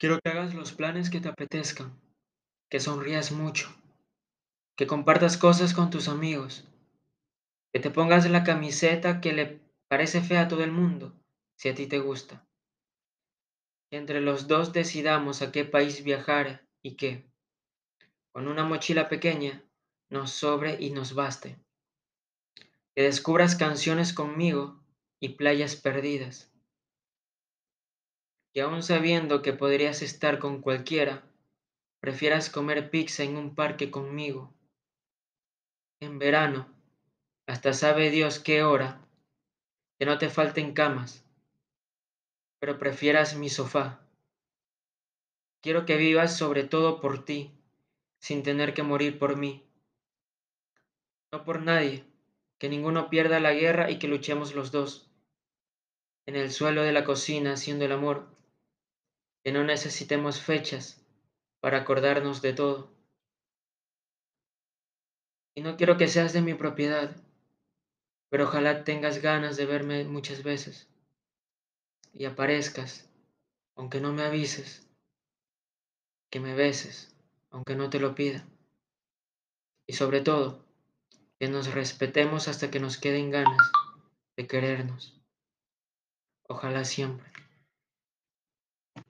Quiero que hagas los planes que te apetezcan, que sonrías mucho, que compartas cosas con tus amigos, que te pongas la camiseta que le parece fea a todo el mundo, si a ti te gusta. Que entre los dos decidamos a qué país viajar y que, con una mochila pequeña, nos sobre y nos baste. Que descubras canciones conmigo y playas perdidas y aun sabiendo que podrías estar con cualquiera, prefieras comer pizza en un parque conmigo. En verano, hasta sabe Dios qué hora, que no te falten camas, pero prefieras mi sofá. Quiero que vivas sobre todo por ti, sin tener que morir por mí. No por nadie, que ninguno pierda la guerra y que luchemos los dos. En el suelo de la cocina haciendo el amor que no necesitemos fechas para acordarnos de todo. Y no quiero que seas de mi propiedad, pero ojalá tengas ganas de verme muchas veces y aparezcas, aunque no me avises, que me beses, aunque no te lo pida. Y sobre todo, que nos respetemos hasta que nos queden ganas de querernos. Ojalá siempre.